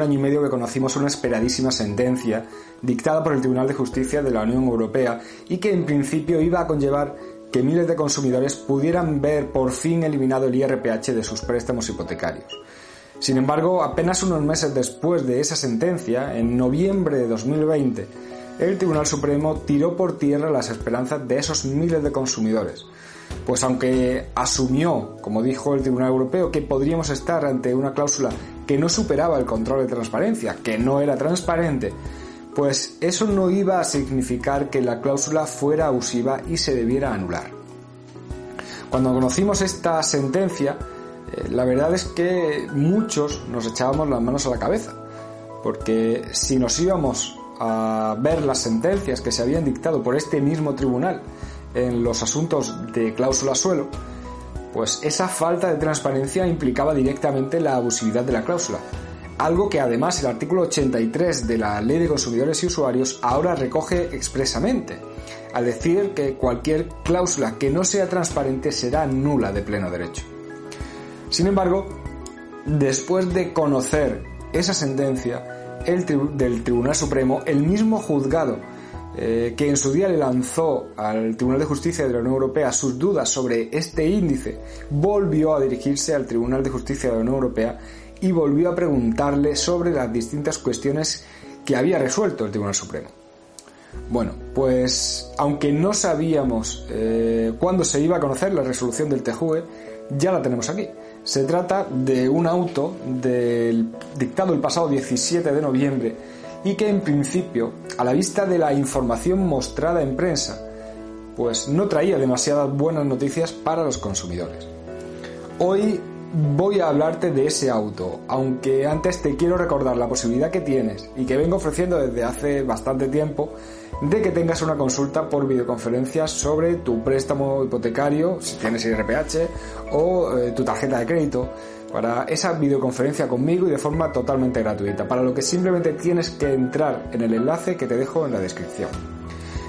un año y medio que conocimos una esperadísima sentencia dictada por el Tribunal de Justicia de la Unión Europea y que en principio iba a conllevar que miles de consumidores pudieran ver por fin eliminado el IRPH de sus préstamos hipotecarios. Sin embargo, apenas unos meses después de esa sentencia, en noviembre de 2020, el Tribunal Supremo tiró por tierra las esperanzas de esos miles de consumidores. Pues aunque asumió, como dijo el Tribunal Europeo, que podríamos estar ante una cláusula que no superaba el control de transparencia, que no era transparente, pues eso no iba a significar que la cláusula fuera abusiva y se debiera anular. Cuando conocimos esta sentencia, eh, la verdad es que muchos nos echábamos las manos a la cabeza, porque si nos íbamos a ver las sentencias que se habían dictado por este mismo tribunal en los asuntos de cláusula suelo, pues esa falta de transparencia implicaba directamente la abusividad de la cláusula, algo que además el artículo 83 de la Ley de Consumidores y Usuarios ahora recoge expresamente, al decir que cualquier cláusula que no sea transparente será nula de pleno derecho. Sin embargo, después de conocer esa sentencia el del Tribunal Supremo, el mismo juzgado eh, que en su día le lanzó al Tribunal de Justicia de la Unión Europea sus dudas sobre este índice, volvió a dirigirse al Tribunal de Justicia de la Unión Europea y volvió a preguntarle sobre las distintas cuestiones que había resuelto el Tribunal Supremo. Bueno, pues aunque no sabíamos eh, cuándo se iba a conocer la resolución del TJUE, ya la tenemos aquí. Se trata de un auto del, dictado el pasado 17 de noviembre y que en principio, a la vista de la información mostrada en prensa, pues no traía demasiadas buenas noticias para los consumidores. Hoy voy a hablarte de ese auto, aunque antes te quiero recordar la posibilidad que tienes y que vengo ofreciendo desde hace bastante tiempo de que tengas una consulta por videoconferencia sobre tu préstamo hipotecario, si tienes IRPH, o eh, tu tarjeta de crédito, para esa videoconferencia conmigo y de forma totalmente gratuita, para lo que simplemente tienes que entrar en el enlace que te dejo en la descripción.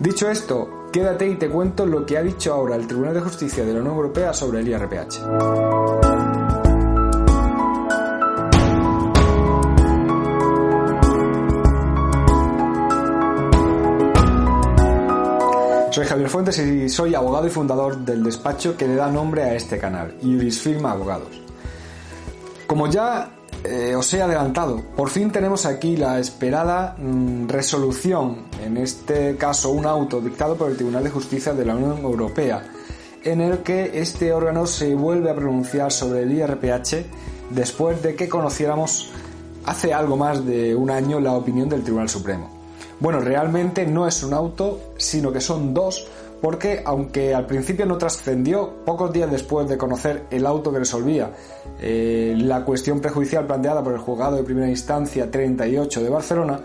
Dicho esto, quédate y te cuento lo que ha dicho ahora el Tribunal de Justicia de la Unión Europea sobre el IRPH. Soy Javier Fuentes y soy abogado y fundador del despacho que le da nombre a este canal, Jurisfirma Abogados. Como ya eh, os he adelantado, por fin tenemos aquí la esperada mm, resolución, en este caso un auto dictado por el Tribunal de Justicia de la Unión Europea, en el que este órgano se vuelve a pronunciar sobre el IRPH después de que conociéramos hace algo más de un año la opinión del Tribunal Supremo. Bueno, realmente no es un auto, sino que son dos, porque aunque al principio no trascendió, pocos días después de conocer el auto que resolvía eh, la cuestión prejudicial planteada por el juzgado de primera instancia 38 de Barcelona,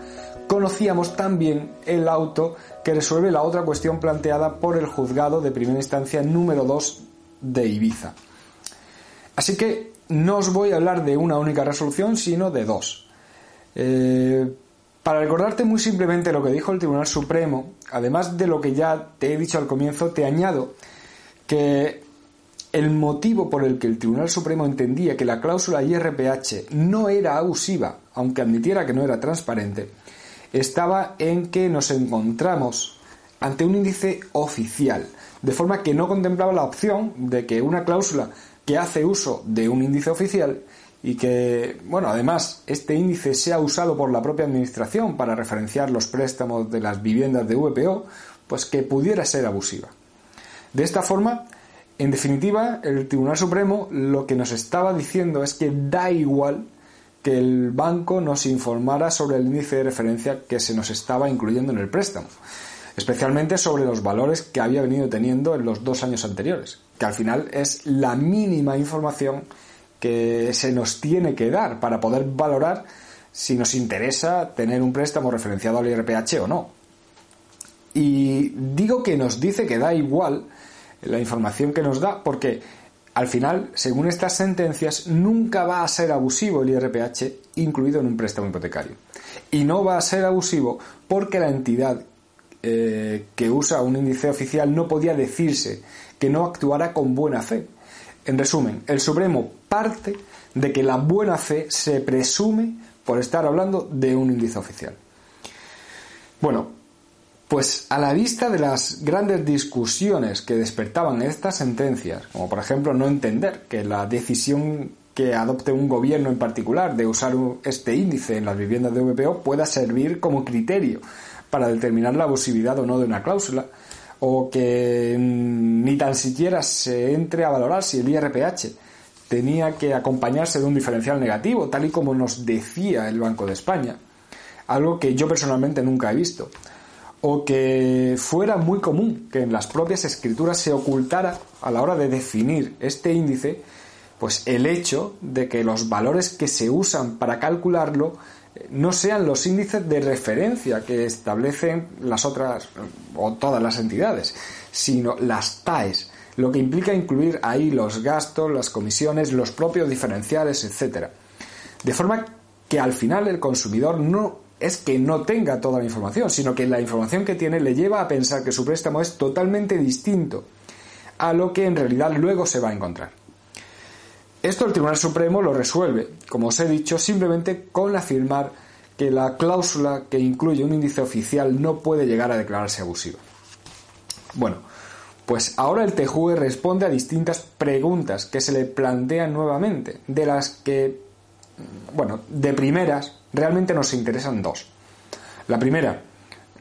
conocíamos también el auto que resuelve la otra cuestión planteada por el juzgado de primera instancia número 2 de Ibiza. Así que no os voy a hablar de una única resolución, sino de dos. Eh, para recordarte muy simplemente lo que dijo el Tribunal Supremo, además de lo que ya te he dicho al comienzo, te añado que el motivo por el que el Tribunal Supremo entendía que la cláusula IRPH no era abusiva, aunque admitiera que no era transparente, estaba en que nos encontramos ante un índice oficial, de forma que no contemplaba la opción de que una cláusula que hace uso de un índice oficial y que, bueno, además este índice sea usado por la propia Administración para referenciar los préstamos de las viviendas de VPO, pues que pudiera ser abusiva. De esta forma, en definitiva, el Tribunal Supremo lo que nos estaba diciendo es que da igual que el banco nos informara sobre el índice de referencia que se nos estaba incluyendo en el préstamo, especialmente sobre los valores que había venido teniendo en los dos años anteriores, que al final es la mínima información que se nos tiene que dar para poder valorar si nos interesa tener un préstamo referenciado al IRPH o no. Y digo que nos dice que da igual la información que nos da porque al final, según estas sentencias, nunca va a ser abusivo el IRPH incluido en un préstamo hipotecario. Y no va a ser abusivo porque la entidad eh, que usa un índice oficial no podía decirse que no actuara con buena fe En resumen, el Supremo parte de que la buena fe se presume por estar hablando de un índice oficial. Bueno, pues a la vista de las grandes discusiones que despertaban estas sentencias, como por ejemplo no entender que la decisión que adopte un gobierno en particular de usar este índice en las viviendas de VPO pueda servir como criterio para determinar la abusividad o no de una cláusula, o que ni tan siquiera se entre a valorar si el IRPH tenía que acompañarse de un diferencial negativo, tal y como nos decía el Banco de España, algo que yo personalmente nunca he visto, o que fuera muy común que en las propias escrituras se ocultara a la hora de definir este índice, pues el hecho de que los valores que se usan para calcularlo no sean los índices de referencia que establecen las otras o todas las entidades, sino las TAES, lo que implica incluir ahí los gastos, las comisiones, los propios diferenciales, etc. De forma que al final el consumidor no es que no tenga toda la información, sino que la información que tiene le lleva a pensar que su préstamo es totalmente distinto a lo que en realidad luego se va a encontrar. Esto el Tribunal Supremo lo resuelve, como os he dicho, simplemente con afirmar que la cláusula que incluye un índice oficial no puede llegar a declararse abusiva. Bueno, pues ahora el TJUE responde a distintas preguntas que se le plantean nuevamente, de las que, bueno, de primeras realmente nos interesan dos. La primera,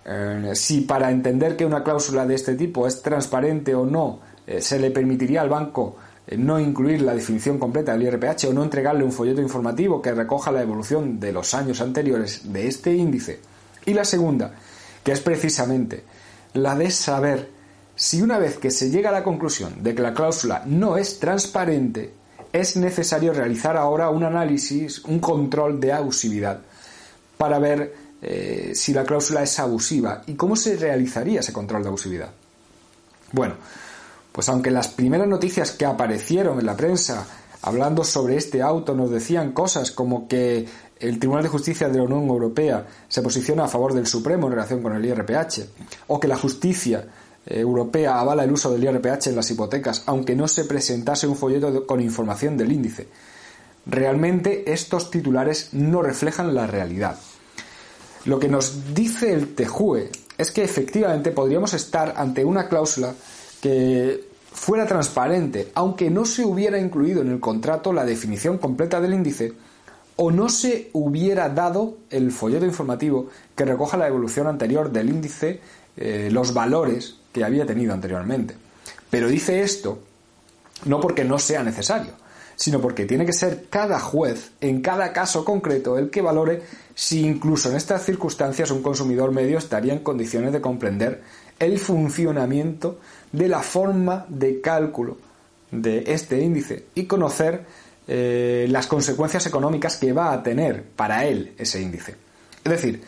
eh, si para entender que una cláusula de este tipo es transparente o no, eh, se le permitiría al banco no incluir la definición completa del IRPH o no entregarle un folleto informativo que recoja la evolución de los años anteriores de este índice. Y la segunda, que es precisamente la de saber si una vez que se llega a la conclusión de que la cláusula no es transparente, es necesario realizar ahora un análisis, un control de abusividad, para ver eh, si la cláusula es abusiva y cómo se realizaría ese control de abusividad. Bueno, pues aunque las primeras noticias que aparecieron en la prensa hablando sobre este auto nos decían cosas como que el Tribunal de Justicia de la Unión Europea se posiciona a favor del Supremo en relación con el IRPH, o que la justicia eh, europea avala el uso del IRPH en las hipotecas, aunque no se presentase un folleto con información del índice. Realmente estos titulares no reflejan la realidad. Lo que nos dice el TEJUE es que efectivamente podríamos estar ante una cláusula que fuera transparente, aunque no se hubiera incluido en el contrato la definición completa del índice, o no se hubiera dado el folleto informativo que recoja la evolución anterior del índice, eh, los valores que había tenido anteriormente. Pero dice esto no porque no sea necesario, sino porque tiene que ser cada juez, en cada caso concreto, el que valore si incluso en estas circunstancias un consumidor medio estaría en condiciones de comprender el funcionamiento de la forma de cálculo de este índice y conocer eh, las consecuencias económicas que va a tener para él ese índice. Es decir,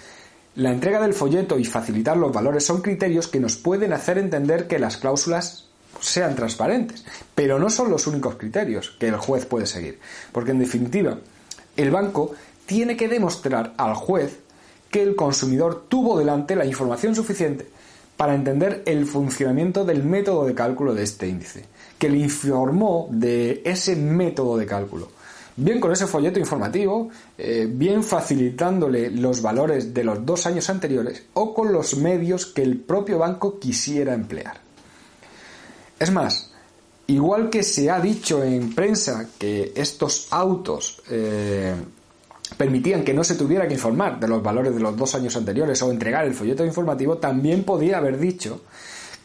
la entrega del folleto y facilitar los valores son criterios que nos pueden hacer entender que las cláusulas sean transparentes, pero no son los únicos criterios que el juez puede seguir, porque en definitiva, el banco tiene que demostrar al juez que el consumidor tuvo delante la información suficiente para entender el funcionamiento del método de cálculo de este índice, que le informó de ese método de cálculo. Bien con ese folleto informativo, eh, bien facilitándole los valores de los dos años anteriores o con los medios que el propio banco quisiera emplear. Es más, igual que se ha dicho en prensa que estos autos eh, permitían que no se tuviera que informar de los valores de los dos años anteriores o entregar el folleto informativo, también podía haber dicho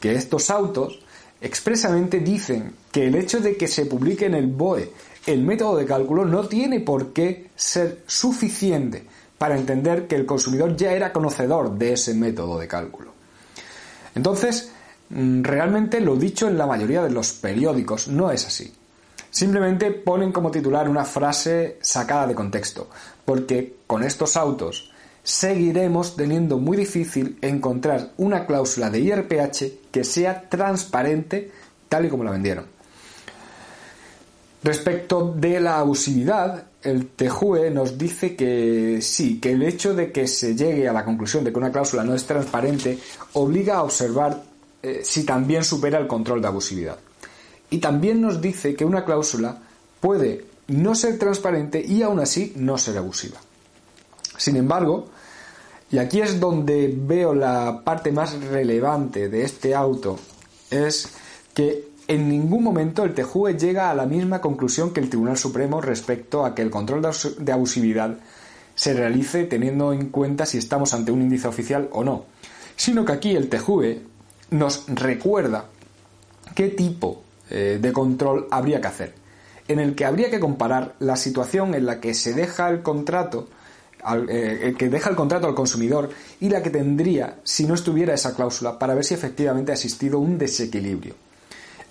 que estos autos expresamente dicen que el hecho de que se publique en el BOE el método de cálculo no tiene por qué ser suficiente para entender que el consumidor ya era conocedor de ese método de cálculo. Entonces, mm, realmente lo dicho en la mayoría de los periódicos no es así. Simplemente ponen como titular una frase sacada de contexto, porque con estos autos seguiremos teniendo muy difícil encontrar una cláusula de IRPH que sea transparente tal y como la vendieron. Respecto de la abusividad, el TJUE nos dice que sí, que el hecho de que se llegue a la conclusión de que una cláusula no es transparente obliga a observar eh, si también supera el control de abusividad. Y también nos dice que una cláusula puede no ser transparente y aún así no ser abusiva. Sin embargo, y aquí es donde veo la parte más relevante de este auto, es que en ningún momento el TJUE llega a la misma conclusión que el Tribunal Supremo respecto a que el control de abusividad se realice teniendo en cuenta si estamos ante un índice oficial o no, sino que aquí el TJUE nos recuerda qué tipo eh, de control habría que hacer, en el que habría que comparar la situación en la que se deja el contrato eh, que deja el contrato al consumidor y la que tendría si no estuviera esa cláusula para ver si efectivamente ha existido un desequilibrio.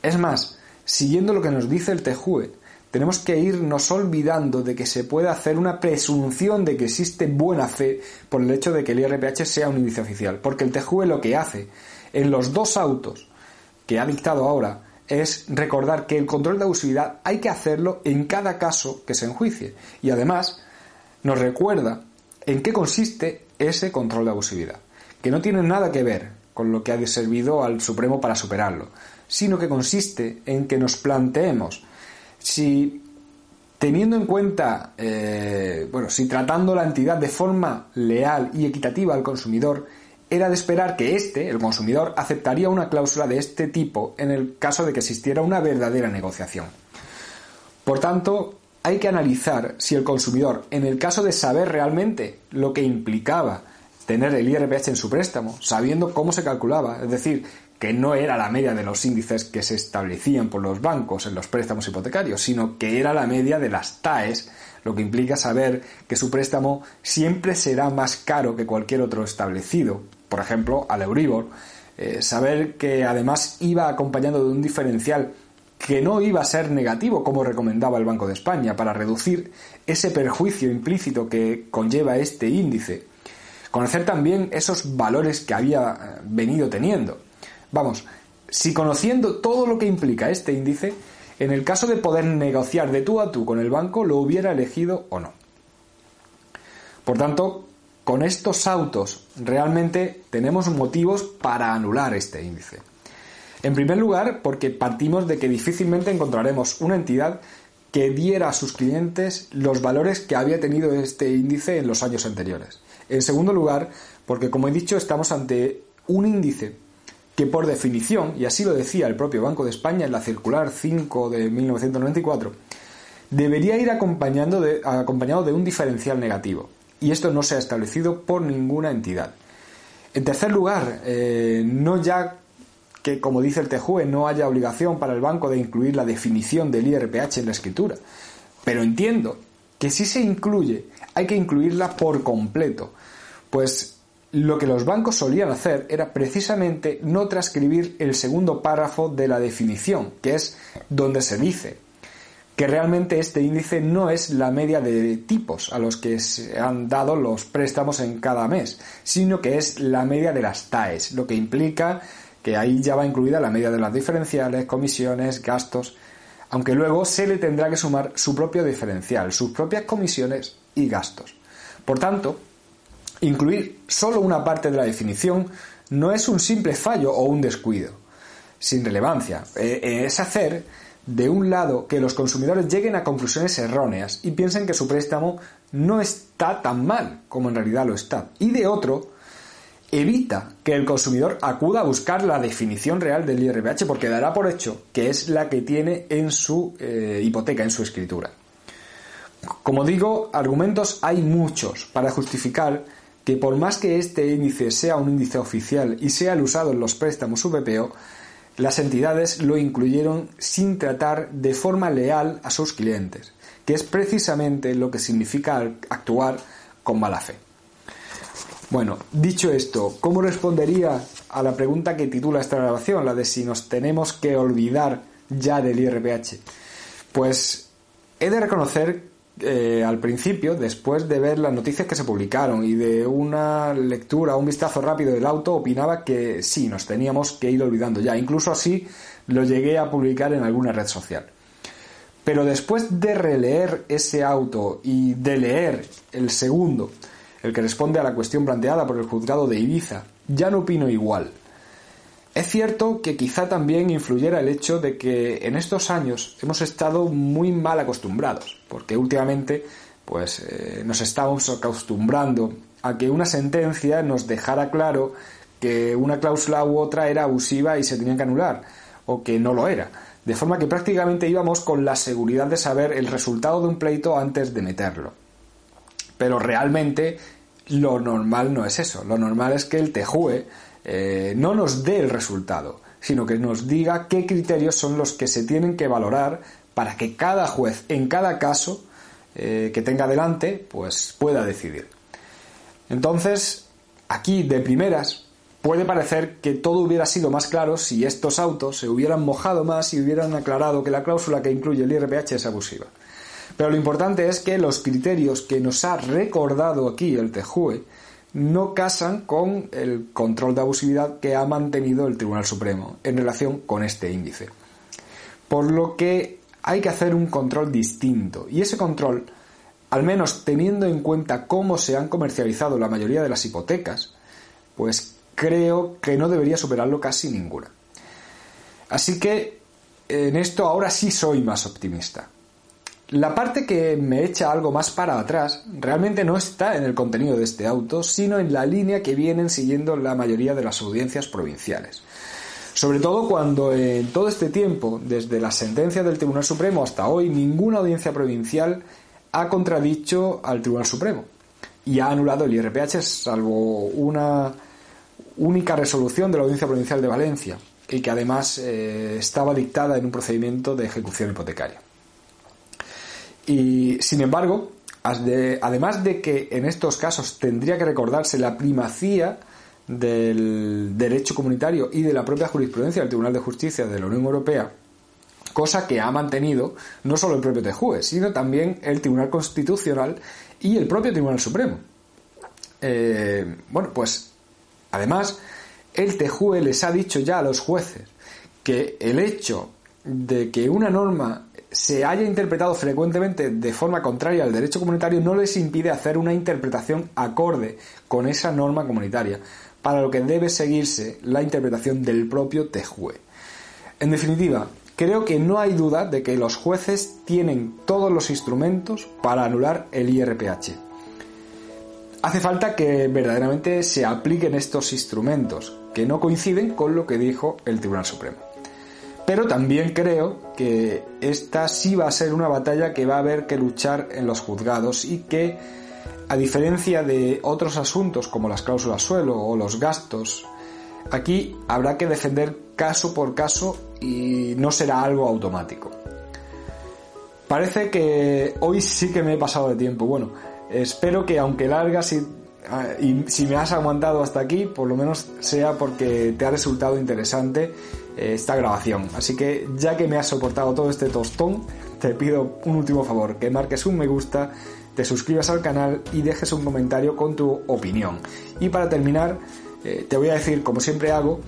Es más, siguiendo lo que nos dice el TEJUE, tenemos que irnos olvidando de que se puede hacer una presunción de que existe buena fe por el hecho de que el IRPH sea un índice oficial, porque el TEJUE lo que hace en los dos autos que ha dictado ahora es recordar que el control de abusividad hay que hacerlo en cada caso que se enjuicie. Y además nos recuerda en qué consiste ese control de abusividad, que no tiene nada que ver con lo que ha servido al Supremo para superarlo, sino que consiste en que nos planteemos si teniendo en cuenta, eh, bueno, si tratando la entidad de forma leal y equitativa al consumidor, era de esperar que éste, el consumidor, aceptaría una cláusula de este tipo en el caso de que existiera una verdadera negociación. Por tanto, hay que analizar si el consumidor, en el caso de saber realmente lo que implicaba tener el IRPH en su préstamo, sabiendo cómo se calculaba, es decir, que no era la media de los índices que se establecían por los bancos en los préstamos hipotecarios, sino que era la media de las TAES, lo que implica saber que su préstamo siempre será más caro que cualquier otro establecido, por ejemplo, al Euribor, eh, saber que además iba acompañado de un diferencial que no iba a ser negativo como recomendaba el Banco de España para reducir ese perjuicio implícito que conlleva este índice. Conocer también esos valores que había eh, venido teniendo. Vamos, si conociendo todo lo que implica este índice, en el caso de poder negociar de tú a tú con el banco, lo hubiera elegido o no. Por tanto, con estos autos realmente tenemos motivos para anular este índice. En primer lugar, porque partimos de que difícilmente encontraremos una entidad que diera a sus clientes los valores que había tenido este índice en los años anteriores. En segundo lugar, porque como he dicho, estamos ante un índice que por definición, y así lo decía el propio Banco de España en la circular 5 de 1994, debería ir acompañando acompañado de un diferencial negativo. Y esto no se ha establecido por ninguna entidad. En tercer lugar, eh, no ya que, como dice el TJUE, no haya obligación para el banco de incluir la definición del IRPH en la escritura. Pero entiendo que si se incluye, hay que incluirla por completo, pues lo que los bancos solían hacer era precisamente no transcribir el segundo párrafo de la definición, que es donde se dice que realmente este índice no es la media de tipos a los que se han dado los préstamos en cada mes, sino que es la media de las TAES, lo que implica que ahí ya va incluida la media de las diferenciales, comisiones, gastos, aunque luego se le tendrá que sumar su propio diferencial, sus propias comisiones y gastos. Por tanto, incluir solo una parte de la definición no es un simple fallo o un descuido, sin relevancia, eh, es hacer de un lado que los consumidores lleguen a conclusiones erróneas y piensen que su préstamo no está tan mal como en realidad lo está, y de otro, evita que el consumidor acuda a buscar la definición real del IRPH porque dará por hecho que es la que tiene en su eh, hipoteca, en su escritura. Como digo, argumentos hay muchos para justificar que por más que este índice sea un índice oficial y sea el usado en los préstamos VPO, las entidades lo incluyeron sin tratar de forma leal a sus clientes, que es precisamente lo que significa actuar con mala fe. Bueno, dicho esto, ¿cómo respondería a la pregunta que titula esta grabación, la de si nos tenemos que olvidar ya del IRPH? Pues he de reconocer eh, al principio, después de ver las noticias que se publicaron y de una lectura, un vistazo rápido del auto, opinaba que sí, nos teníamos que ir olvidando ya. Incluso así lo llegué a publicar en alguna red social. Pero después de releer ese auto y de leer el segundo, el que responde a la cuestión planteada por el juzgado de Ibiza, ya no opino igual. Es cierto que quizá también influyera el hecho de que en estos años hemos estado muy mal acostumbrados, porque últimamente pues eh, nos estamos acostumbrando a que una sentencia nos dejara claro que una cláusula u otra era abusiva y se tenía que anular, o que no lo era, de forma que prácticamente íbamos con la seguridad de saber el resultado de un pleito antes de meterlo. Pero realmente lo normal no es eso, lo normal es que el TEJUE eh, no nos dé el resultado, sino que nos diga qué criterios son los que se tienen que valorar para que cada juez en cada caso eh, que tenga delante pues pueda decidir. Entonces, aquí de primeras puede parecer que todo hubiera sido más claro si estos autos se hubieran mojado más y hubieran aclarado que la cláusula que incluye el IRPH es abusiva. Pero lo importante es que los criterios que nos ha recordado aquí el TEJUE no casan con el control de abusividad que ha mantenido el Tribunal Supremo en relación con este índice. Por lo que hay que hacer un control distinto y ese control, al menos teniendo en cuenta cómo se han comercializado la mayoría de las hipotecas, pues creo que no debería superarlo casi ninguna. Así que en esto ahora sí soy más optimista. La parte que me echa algo más para atrás realmente no está en el contenido de este auto, sino en la línea que vienen siguiendo la mayoría de las audiencias provinciales. Sobre todo cuando en todo este tiempo, desde la sentencia del Tribunal Supremo hasta hoy, ninguna audiencia provincial ha contradicho al Tribunal Supremo y ha anulado el IRPH, salvo una única resolución de la Audiencia Provincial de Valencia, y que además eh, estaba dictada en un procedimiento de ejecución hipotecaria. Y sin embargo, además de que en estos casos tendría que recordarse la primacía del derecho comunitario y de la propia jurisprudencia del Tribunal de Justicia de la Unión Europea, cosa que ha mantenido no solo el propio TJUE, sino también el Tribunal Constitucional y el propio Tribunal Supremo. Eh, bueno, pues además, el TJUE les ha dicho ya a los jueces que el hecho de que una norma se haya interpretado frecuentemente de forma contraria al derecho comunitario no les impide hacer una interpretación acorde con esa norma comunitaria, para lo que debe seguirse la interpretación del propio TEJUE. En definitiva, creo que no hay duda de que los jueces tienen todos los instrumentos para anular el IRPH. Hace falta que verdaderamente se apliquen estos instrumentos, que no coinciden con lo que dijo el Tribunal Supremo. Pero también creo que esta sí va a ser una batalla que va a haber que luchar en los juzgados y que, a diferencia de otros asuntos como las cláusulas suelo o los gastos, aquí habrá que defender caso por caso y no será algo automático. Parece que hoy sí que me he pasado de tiempo. Bueno, espero que aunque larga, si, ah, y si me has aguantado hasta aquí, por lo menos sea porque te ha resultado interesante esta grabación. Así que ya que me has soportado todo este tostón, te pido un último favor, que marques un me gusta, te suscribas al canal y dejes un comentario con tu opinión. Y para terminar, eh, te voy a decir, como siempre hago,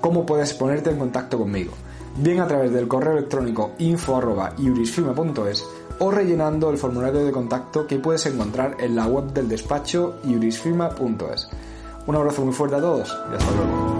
cómo puedes ponerte en contacto conmigo. Bien a través del correo electrónico info.iurisfirma.es o rellenando el formulario de contacto que puedes encontrar en la web del despacho iurisfirma.es. Un abrazo muy fuerte a todos y hasta luego.